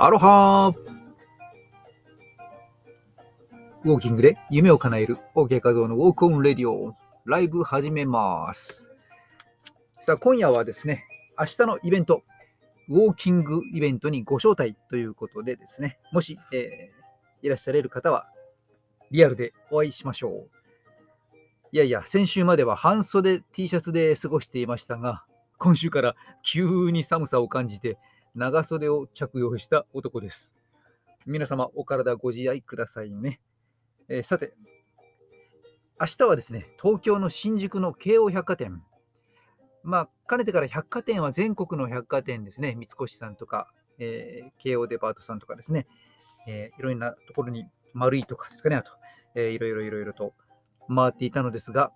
アロハウォーキングで夢を叶える OK 画像のウォークオンレディオライブ始めます。さあ、今夜はですね、明日のイベント、ウォーキングイベントにご招待ということでですね、もし、えーいらっしゃれる方は、リアルでお会いしましょう。いやいや、先週までは半袖 T シャツで過ごしていましたが、今週から急に寒さを感じて、長袖を着用した男です。皆様、お体ご自愛くださいね。えーさて、明日はですね、東京の新宿の京王百貨店。まあ、かねてから百貨店は全国の百貨店ですね、三越さんとか、えー京王デパートさんとかですね、えーいろんなところに丸いとかですかね、あと、えーいろいろいろいろと回っていたのですが、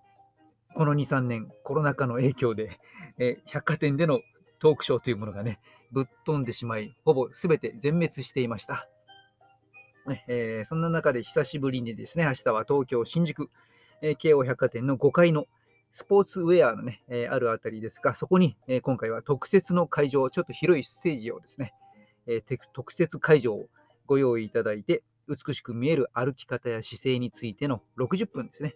この2、3年、コロナ禍の影響で、えー百貨店でのトークショーというものがね、ぶっ飛んでしまい、ほぼ全て全滅していました。えーそんな中で久しぶりにですね、明日は東京・新宿、え京王百貨店の5階のスポーツウェアのね、えあるあたりですが、そこに、え今回は特設の会場、ちょっと広いステージをですね、え特設会場をご用意いただいて、美しく見える歩き方や姿勢についての60分ですね。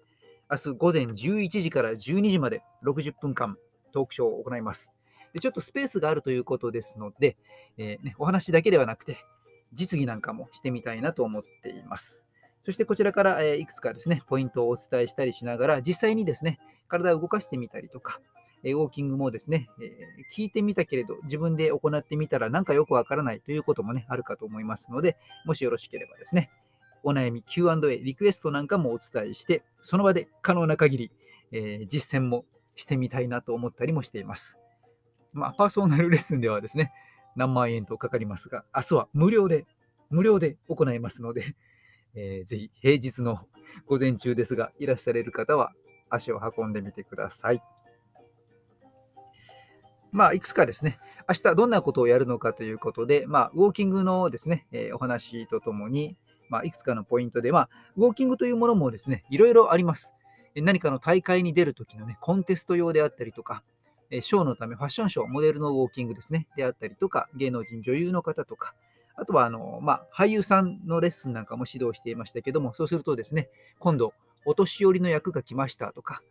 明日午前11時から12時まで60分間トークショーを行います。でちょっとスペースがあるということですので、えーね、お話だけではなくて、実技なんかもしてみたいなと思っています。そしてこちらから、えいくつかですね、ポイントをお伝えしたりしながら、実際にですね、体を動かしてみたりとか、えウォーキングもですね、え聞いてみたけれど、自分で行ってみたらなんかよくわからないということもね、あるかと思いますので、もしよろしければですね、お悩み Q&A、リクエストなんかもお伝えして、その場で可能な限り、えー実践もしてみたいなと思ったりもしています。まあ、パーソナルレッスンではですね、何万円とかかりますが、明日は無料で、無料で行いますので、えーぜひ平日の午前中ですが、いらっしゃれる方は足を運んでみてください。まあ、いくつかですね、明日どんなことをやるのかということで、まあ、ウォーキングのですね、えーお話とともに、まあ、いくつかのポイントで、まあ、ウォーキングというものもですね、いろいろあります。何かの大会に出るときのね、コンテスト用であったりとか、ショーのため、ファッションショー、モデルのウォーキングですね、であったりとか、芸能人、女優の方とか、あとはあの、まあ、俳優さんのレッスンなんかも指導していましたけども、そうするとですね、今度、お年寄りの役が来ましたとか、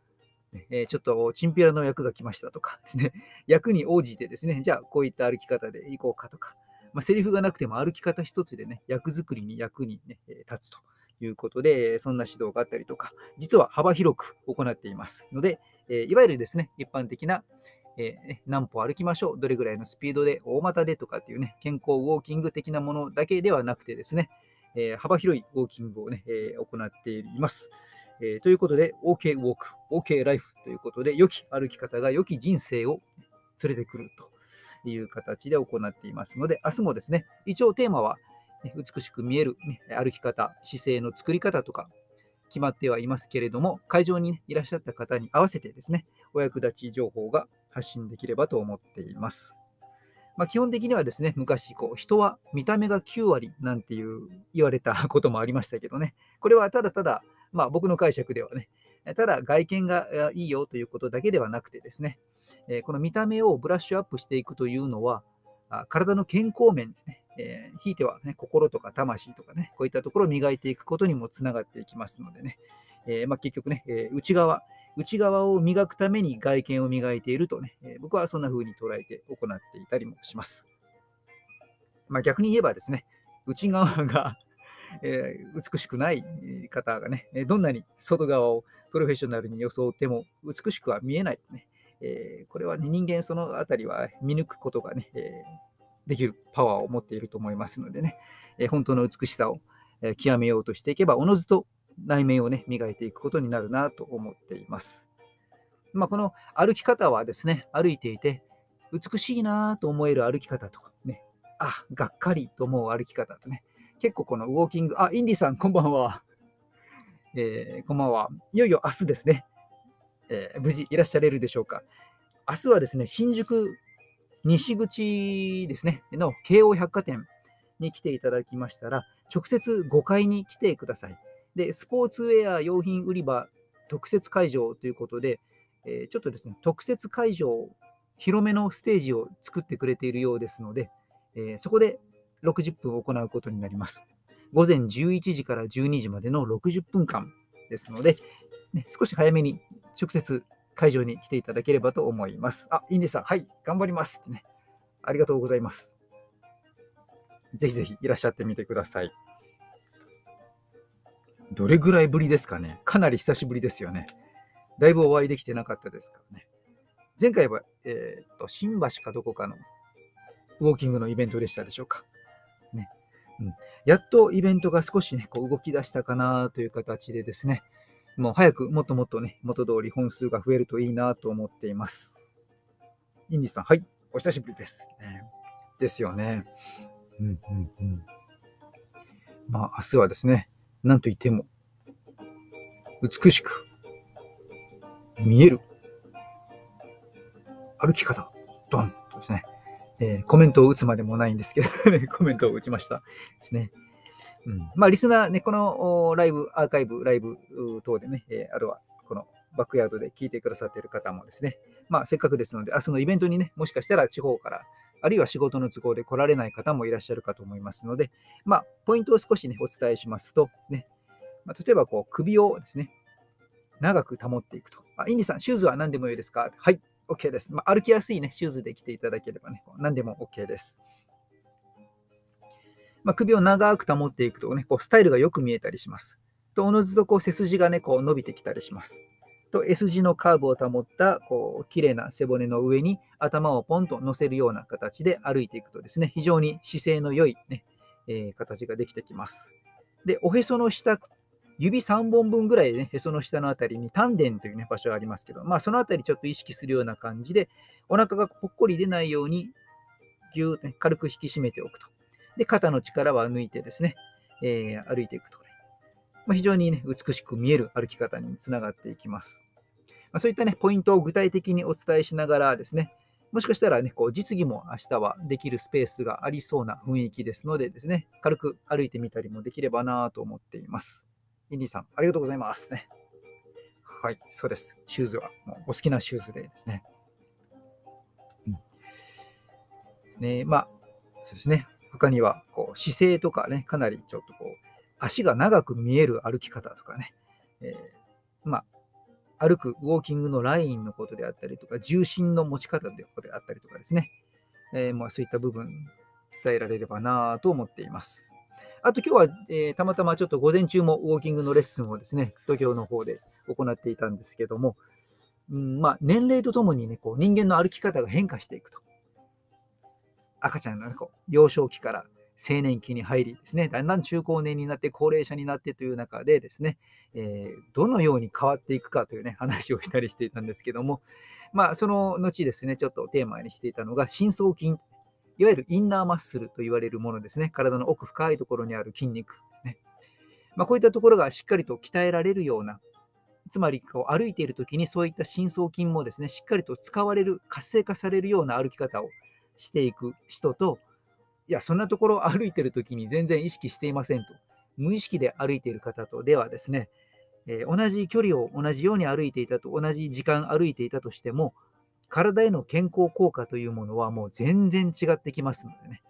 えちょっとチンピラの役が来ましたとかですね、役に応じてですね、じゃあこういった歩き方でいこうかとか、まあ、セリフがなくても歩き方一つでね、役作りに役に、ね、立つということで、そんな指導があったりとか、実は幅広く行っていますので、えいわゆるですね、一般的な、え何歩歩きましょう、どれぐらいのスピードで、大股でとかっていうね、健康ウォーキング的なものだけではなくてですね、え幅広いウォーキングをね、え行っています。えということで、OK ウォーク、OK ライフということで、良き歩き方が良き人生を連れてくるという形で行っていますので、明日もですね、一応テーマは、ね美しく見える、ね歩き方、姿勢の作り方とか決まってはいますけれども、会場に、ね、いらっしゃった方に合わせてですね、お役立ち情報が発信できればと思っています。まあ、基本的にはですね、昔こう、人は見た目が9割なんていう言われたこともありましたけどね、これはただただ、まあ、僕の解釈ではね、ただ外見がいいよということだけではなくてですね、えこの見た目をブラッシュアップしていくというのは、体の健康面ですね、えーひいては、ね、心とか魂とかね、こういったところを磨いていくことにもつながっていきますのでね、えーまあ、結局ね、えー内側、内側を磨くために外見を磨いているとね、え僕はそんな風に捉えて行っていたりもします。まあ、逆に言えばですね、内側が、え美しくない方がね、どんなに外側をプロフェッショナルに装っても美しくは見えない、ねえこれは、ね、人間そのあたりは見抜くことがね、えできるパワーを持っていると思いますのでね、え本当の美しさを、え極めようとしていけば、おのずと内面をね、磨いていくことになるなと思っています。まあ、この歩き方はですね、歩いていて、美しいなと思える歩き方とかね、あ、がっかりと思う歩き方とね、結構このウォーキング、あ、インディさん、こんばんは。えーこんばんは。いよいよ明日ですね、えー無事いらっしゃれるでしょうか。明日はですね、新宿西口ですね、の京王百貨店に来ていただきましたら、直接5階に来てください。で、スポーツウェア用品売り場特設会場ということで、えーちょっとですね、特設会場、広めのステージを作ってくれているようですので、えーそこで60分行うことになります。午前11時から12時までの60分間ですので、ね、少し早めに直接会場に来ていただければと思います。あ、インディさん、はい、頑張りますってね。ありがとうございます。ぜひぜひいらっしゃってみてください。どれぐらいぶりですかねかなり久しぶりですよね。だいぶお会いできてなかったですからね。前回は、えー、っと、新橋かどこかのウォーキングのイベントでしたでしょうか。ね。うん、やっとイベントが少しね、こう動き出したかなという形でですね、もう早くもっともっとね、元通り本数が増えるといいなと思っています。インディさん、はい、お久しぶりです。ね、ですよね。うんうんうん。まあ、明日はですね、なんといっても、美しく、見える、歩き方、ドンとですね、えー、コメントを打つまでもないんですけどコメントを打ちました。ですね。うん、まあ、リスナーね、このライブ、アーカイブ、ライブ等でね、えー、あるいはこのバックヤードで聞いてくださっている方もですね、まあ、せっかくですので、明日のイベントにね、もしかしたら地方から、あるいは仕事の都合で来られない方もいらっしゃるかと思いますので、まあ、ポイントを少しね、お伝えしますと、ね、まあ、例えばこう首をですね、長く保っていくと。あインディさん、シューズは何でもいいですか？はい、OK です。まあ、歩きやすいね、シューズで着ていただければね、何でも OK です。まあ、首を長く保っていくとね、こうスタイルがよく見えたりします。と、おのずとこう背筋がね、こう伸びてきたりします。と、S 字のカーブを保った、こう、綺麗な背骨の上に頭をポンと乗せるような形で歩いていくとですね、非常に姿勢の良いね、えー、形ができてきます。で、おへその下、指3本分ぐらいでね、へその下のあたりに丹田というね、場所がありますけど、まあ、そのあたりちょっと意識するような感じで、お腹がぽっこり出ないように、ぎゅーっと、ね、軽く引き締めておくと。で、肩の力は抜いてですね、えー、歩いていくと、まあ、非常にね、美しく見える歩き方につながっていきます。まあ、そういったね、ポイントを具体的にお伝えしながらですね、もしかしたらね、こう実技も明日はできるスペースがありそうな雰囲気ですのでですね、軽く歩いてみたりもできればなと思っています。インディさん、ありがとうございますね。はい、そうです。シューズはもうお好きなシューズでですね。うん、ねまあ、そうですね。他にはこう姿勢とかね、かなりちょっとこう、足が長く見える歩き方とかね、えー、まあ、歩くウォーキングのラインのことであったりとか、重心の持ち方であったりとかですね、えー、まあ、そういった部分伝えられればなと思っています。あと今日は、えー、たまたまちょっと午前中もウォーキングのレッスンをですね、東京の方で行っていたんですけども、うんまあ、年齢とともにね、こう人間の歩き方が変化していくと。赤ちゃんの、幼少期から青年期に入りですね、だんだん中高年になって高齢者になってという中でですね、えー、どのように変わっていくかというね、話をしたりしていたんですけども、まあ、その後ですね、ちょっとテーマにしていたのが、深層筋、いわゆるインナーマッスルと言われるものですね、体の奥深いところにある筋肉ですね。まあ、こういったところがしっかりと鍛えられるような、つまりこう歩いているときにそういった深層筋もですね、しっかりと使われる、活性化されるような歩き方をしていく人と、いや、そんなところを歩いてるときに全然意識していませんと、無意識で歩いている方とではですね、えー、同じ距離を同じように歩いていたと、同じ時間歩いていたとしても、体への健康効果というものはもう全然違ってきますのでね、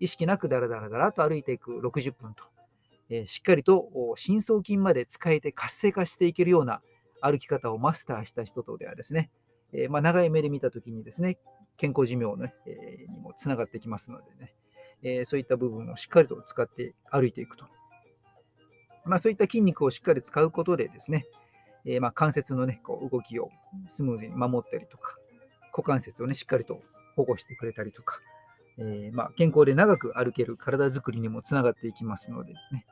意識なくだらだらだらと歩いていく60分と、えー、しっかりと深層筋まで使えて活性化していけるような歩き方をマスターした人とではですね、えー、まあ、長い目で見たときにですね、健康寿命、ねえ、にもつながってきますのでね、え、そういった部分をしっかりと使って歩いていくと。まあ、そういった筋肉をしっかり使うことでですね、え、ま関節の、ね、こう動きをスムーズに守ったりとか、股関節を、ね、しっかりと保護してくれたりとか、え、ま健康で長く歩ける体づくりにもつながっていきますのでですね、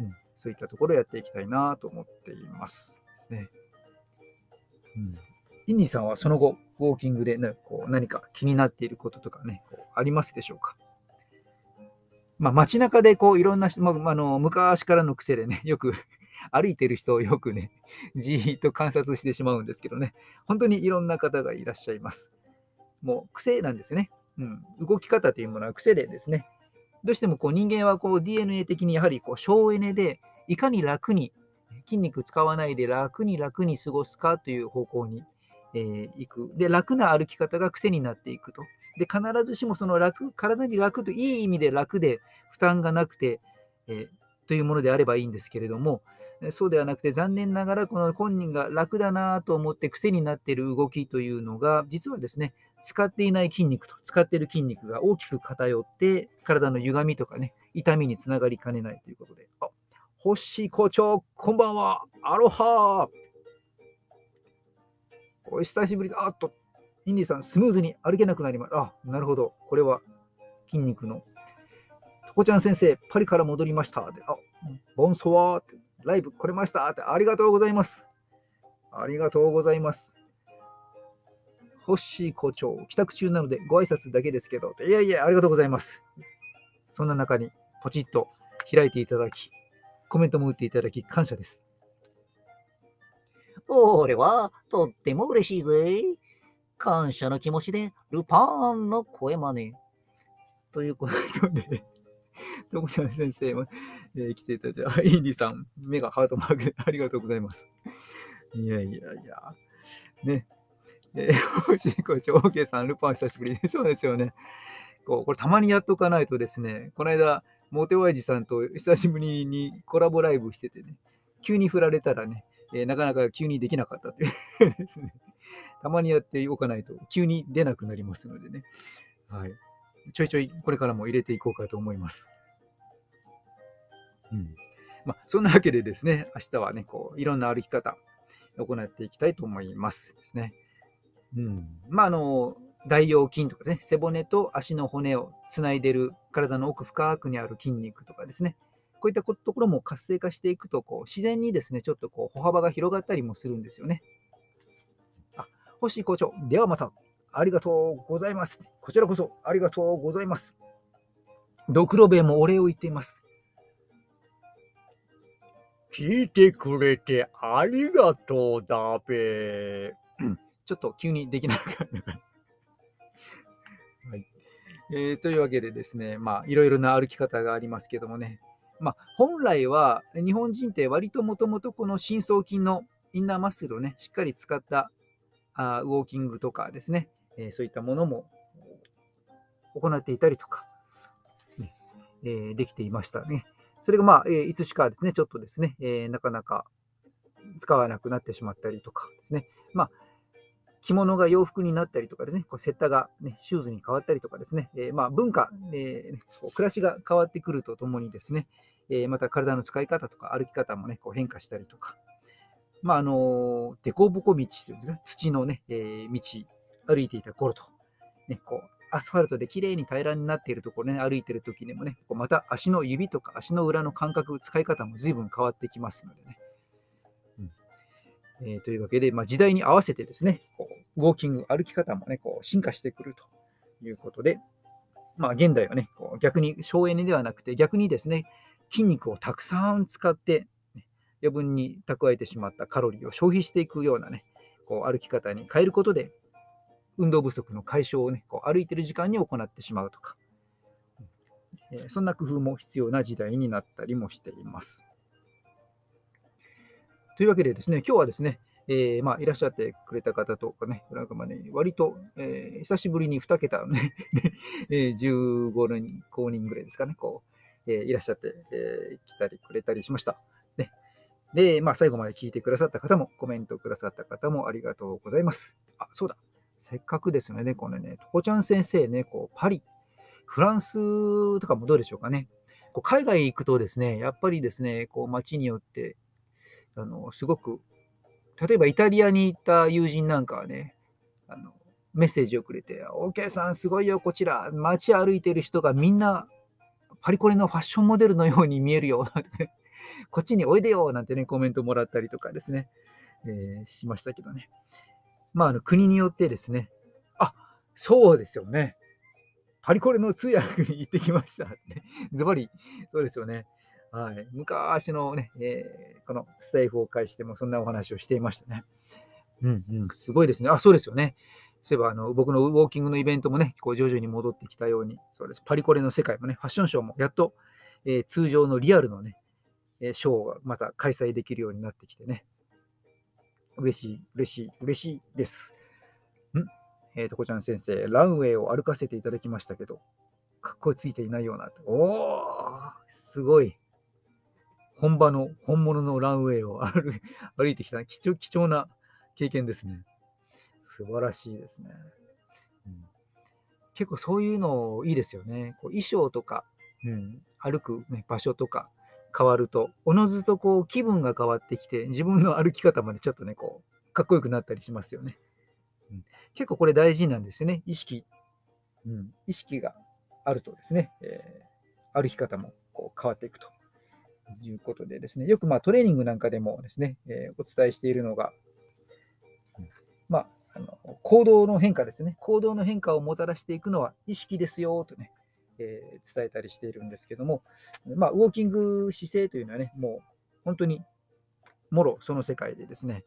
うん、そういったところをやっていきたいなと思っていますですね。うんインニーさんはその後、ウォーキングで、ね、こう何か気になっていることとかね、こうありますでしょうか？まあ、街中でこういろんな人、まあ、あの昔からの癖でね、よく歩いてる人をよくね、じーっと観察してしまうんですけどね、本当にいろんな方がいらっしゃいます。もう癖なんですね。うん、動き方というものは癖でですね、どうしてもこう人間はこう DNA 的にやはりこう省エネで、いかに楽に筋肉使わないで楽に楽に過ごすかという方向にえー、く。で、楽な歩き方が癖になっていくと。で、必ずしもその楽、体に楽といい意味で楽で負担がなくて、えー、というものであればいいんですけれども、そうではなくて、残念ながら、この本人が楽だなと思って癖になっている動きというのが、実はですね、使っていない筋肉と使っている筋肉が大きく偏って、体の歪みとかね、痛みにつながりかねないということで。あ、星校長、こんばんは。アロハお久しぶりだ。あっと、インディさん、スムーズに歩けなくなります。あ、なるほど。これは筋肉の。とこちゃん先生、パリから戻りました。であ、ボンソワーって、ライブ来れましたって、ありがとうございます。ありがとうございます。ホッシー校長、帰宅中なのでご挨拶だけですけど、いやいや、ありがとうございます。そんな中にポチッと開いていただき、コメントも打っていただき、感謝です。俺はとっても嬉しいぜ。感謝の気持ちでルパンの声真似。ということで、とこちゃん先生も、えー、来ていただいて、あ、インディさん、目がハートマークありがとうございます。いやいやいや、ね。えー、星校長、OK さん、ルパン久しぶり。そうですよね。こう、これたまにやっとかないとですね、この間、モテワイジさんと久しぶりにコラボライブしててね、急に振られたらね、えー、なかなか急にできなかったという ですね。たまにやっておかないと急に出なくなりますのでね。はい。ちょいちょいこれからも入れていこうかと思います。うん。まあ、そんなわけでですね、明日はね、こう、いろんな歩き方、行っていきたいと思いますですね。うん。まあ、あの、大腰筋とかね、背骨と足の骨をつないでる体の奥深くにある筋肉とかですね、こういったところも活性化していくと、こう自然にですね、ちょっとこう歩幅が広がったりもするんですよね。あ、星校長、ではまた、ありがとうございます。こちらこそありがとうございます。ドクロベもお礼を言っています。聞いてくれてありがとうだべ。ちょっと急にできなかった。はいえー、というわけでですね、まあ、いろいろな歩き方がありますけどもね、まあ、本来は日本人って割ともともとこの深層筋のインナーマッスルをね、しっかり使ったあウォーキングとかですね、えー、そういったものも行っていたりとか、えー、できていましたね。それがまあ、えー、いつしかですね、ちょっとですね、えなかなか使わなくなってしまったりとかですね、着物が洋服になったりとかですね、こうセッタが、ね、シューズに変わったりとかですね、えまあ、文化、え暮らしが変わってくるとともにですね、えまた体の使い方とか歩き方もね、こう変化したりとか、まあ、あの、凸凹道というんですね、土のね、えー、道、歩いていた頃と、ね、こう、アスファルトで綺麗に平らになっているところね、歩いている時にもね、こうまた足の指とか足の裏の感覚、使い方も随分変わってきますのでね。えー、というわけで、まあ、時代に合わせてですね、こうウォーキング、歩き方もね、こう進化してくるということで、まあ、現代はね、こう逆に省エネではなくて、逆にですね、筋肉をたくさん使って、余分に蓄えてしまったカロリーを消費していくようなね、こう歩き方に変えることで、運動不足の解消をね、こう歩いてる時間に行ってしまうとか、えー、そんな工夫も必要な時代になったりもしています。というわけでですね、今日はですね、えー、まあ、いらっしゃってくれた方とかね、なんかまあね、割と、えー、久しぶりに2桁 ね、えー、15人、公人ぐらいですかね、こう、えー、いらっしゃって、えー、来たりくれたりしました。ね、で、まあ、最後まで聞いてくださった方も、コメントくださった方もありがとうございます。あ、そうだ。せっかくですね、このね、とこちゃん先生ね、こうパリ、フランスとかもどうでしょうかね。こう海外行くとですね、やっぱりですね、こう街によって、あのすごく、例えばイタリアに行った友人なんかはね、あのメッセージをくれて、OK さん、すごいよ、こちら、街歩いてる人がみんなパリコレのファッションモデルのように見えるよ、こっちにおいでよなんてね、コメントもらったりとかですね、えー、しましたけどね。まあ、あの国によってですね、あそうですよね。パリコレの通訳に行ってきました ズバリ、そうですよね。はい、昔のね、えー、このスタイフを介してもそんなお話をしていましたね。うんうん、すごいですね。あ、そうですよね。そういえばあの僕のウォーキングのイベントもね、こう徐々に戻ってきたように、そうです。パリコレの世界もね、ファッションショーもやっと、えー、通常のリアルのね、えショーがまた開催できるようになってきてね。嬉しい、嬉しい、嬉しいです。んえー、とこちゃん先生、ランウェイを歩かせていただきましたけど、かっこついていないような。おー、すごい。本場の、本物のランウェイを 歩いてきた貴重貴重な経験ですね。素晴らしいですね。うん、結構そういうのいいですよね。こう衣装とか、うん、歩く、ね、場所とか変わると、おのずとこう気分が変わってきて、自分の歩き方までちょっとね、こう、かっこよくなったりしますよね。うん、結構これ大事なんですよね。意識、うん、意識があるとですね、えー、歩き方もこう変わっていくということでですね、よくまあトレーニングなんかでもですね、えー、お伝えしているのが、まあ、あの行動の変化ですね。行動の変化をもたらしていくのは意識ですよとね、えー、伝えたりしているんですけども、まあ、ウォーキング姿勢というのはね、もう本当にもろその世界でですね、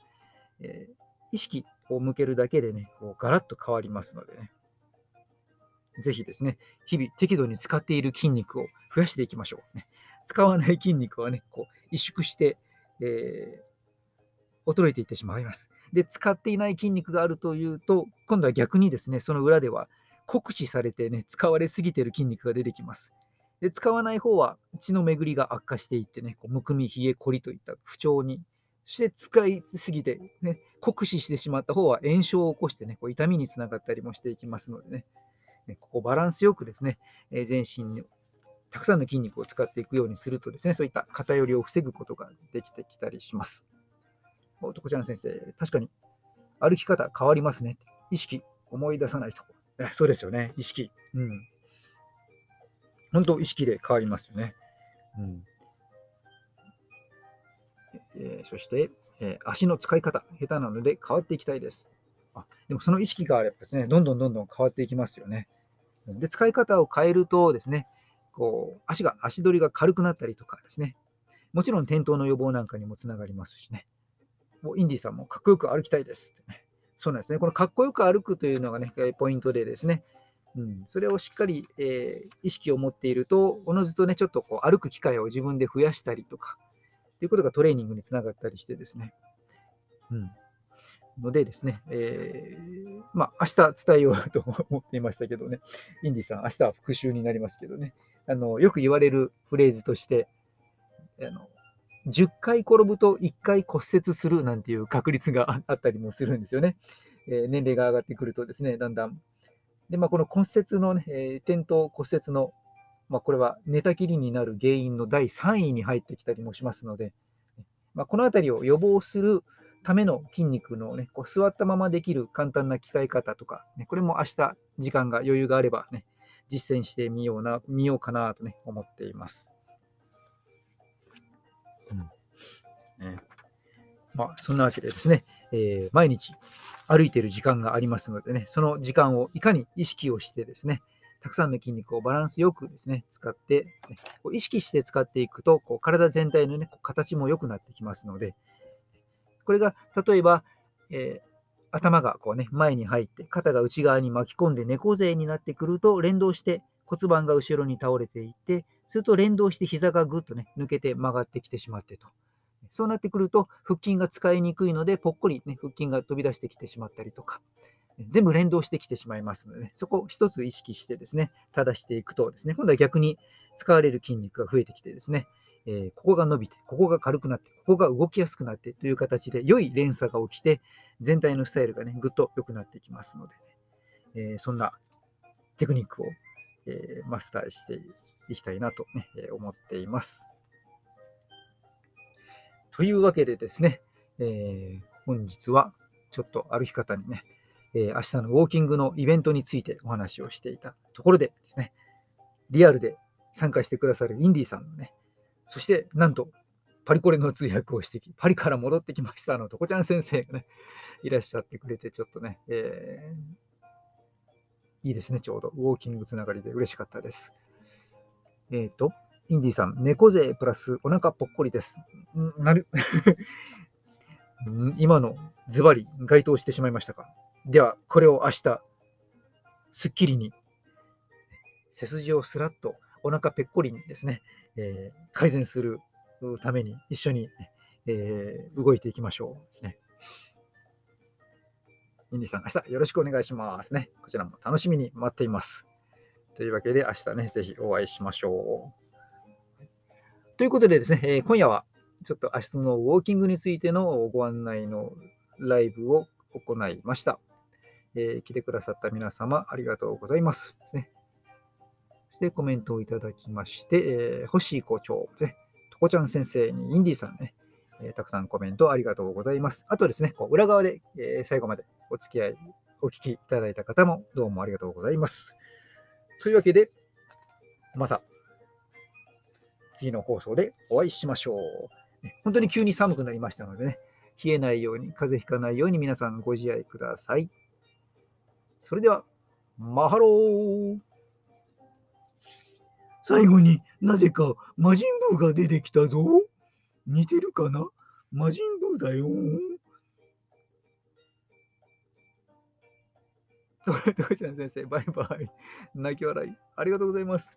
えー、意識を向けるだけでね、こうガラッと変わりますのでね、ぜひですね、日々適度に使っている筋肉を増やしていきましょう。ね、使わない筋肉はね、こう萎縮して、えー、衰えていってしまいます。で、使っていない筋肉があるというと、今度は逆にですね、その裏では酷使されてね、使われすぎている筋肉が出てきます。で、使わない方は血の巡りが悪化していってね、こうむくみ、冷え、こりといった不調に、そして使いすぎて、ね、酷使してしまった方は炎症を起こしてね、こう痛みにつながったりもしていきますのでね、ねここバランスよくですね、全身にたくさんの筋肉を使っていくようにするとですね、そういった偏りを防ぐことができてきたりします。おこちらの先生、確かに歩き方変わりますね。意識、思い出さないと。そうですよね、意識。うん。本当、意識で変わりますよね。うんえー、そして、えー、足の使い方、下手なので変わっていきたいです。あでもその意識があればですね、どんどんどんどん変わっていきますよね。で、使い方を変えるとですね、こう、足が、足取りが軽くなったりとかですね、もちろん転倒の予防なんかにもつながりますしね、もうインディさんもかっこよく歩きたいですってね。そうなんですね。このかっこよく歩くというのがね、ポイントでですね、うん、それをしっかり、えー、意識を持っていると、おのずとね、ちょっとこう歩く機会を自分で増やしたりとか、ということがトレーニングにつながったりしてですね。うん。のでですね、えー、まあ、明日伝えようと思っていましたけどね、インディさん、明日は復習になりますけどね、あのよく言われるフレーズとして、あの10回転ぶと1回骨折するなんていう確率があったりもするんですよね。えー、年齢が上がってくるとですね、だんだん。で、まあ、この骨折のね、えー、転倒骨折の、まあ、これは寝たきりになる原因の第3位に入ってきたりもしますので、まあ、このあたりを予防するための筋肉のね、こう座ったままできる簡単な鍛え方とか、ね、これも明日時間が余裕があればね、実践してみような、見ようかなとね、思っています。うんね、まあ、そんなわけでですね、えー、毎日歩いている時間がありますのでね、その時間をいかに意識をしてですね、たくさんの筋肉をバランスよくですね、使って、ね、こう意識して使っていくと、こう体全体のね、形も良くなってきますので、これが例えば、えー、頭がこうね、前に入って、肩が内側に巻き込んで猫背になってくると、連動して骨盤が後ろに倒れていって、すると連動して膝がぐっとね、抜けて曲がってきてしまってと。そうなってくると、腹筋が使いにくいので、ぽっこり、ね、腹筋が飛び出してきてしまったりとか、全部連動してきてしまいますので、ね、そこを一つ意識してですね、正していくとですね、今度は逆に使われる筋肉が増えてきてですね、え、ここが伸びて、ここが軽くなって、ここが動きやすくなってという形で良い連鎖が起きて、全体のスタイルがね、ぐっと良くなっていきますので、ね、え、そんなテクニックを、え、マスターしていきたいなと、ね、思っています。というわけでですね、えー、本日はちょっと歩き方にね、えー、明日のウォーキングのイベントについてお話をしていたところでですね、リアルで参加してくださるインディーさんのね、そしてなんとパリコレの通訳をしてき、パリから戻ってきましたのとこちゃん先生がね、いらっしゃってくれて、ちょっとね、えー、いいですね、ちょうど。ウォーキングつながりで嬉しかったです。えっ、ー、と、インディさん、猫背プラスお腹ぽっこりです。なる 今のズバリ該当してしまいましたか？では、これを明日、すっきりに、背筋をスラッとお腹ぺっこりにですね、えー、改善するために一緒に、えー、動いていきましょう、ね。インディさん、明日よろしくお願いしますね。こちらも楽しみに待っています。というわけで、明日ね、ぜひお会いしましょう。ということでですね、えー今夜はちょっと明日のウォーキングについてのご案内のライブを行いました。えー来てくださった皆様、ありがとうございます。ですね、そしてコメントをいただきまして、えー星校長、ね、とこちゃん先生にインディーさんね、えーたくさんコメントありがとうございます。あとですね、こう裏側で、えー最後までお付き合い、お聞きいただいた方もどうもありがとうございます。というわけで、また次の放送でお会いしましょう。本当に急に寒くなりましたのでね、冷えないように、風邪ひかないように皆さんご自愛ください。それでは、 Mahalo 最後になぜか魔人ブウが出てきたぞ。似てるかな？魔人ブウだよ。とこちゃん先生、バイバイ。泣き笑い。ありがとうございます。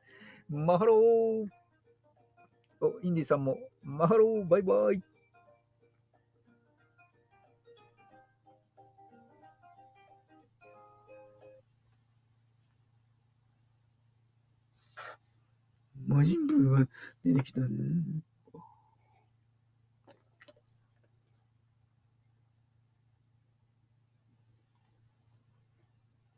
Mahalo。お、インディさんも、 Mahalo、バイバイ。魔人ブーが出てきたね。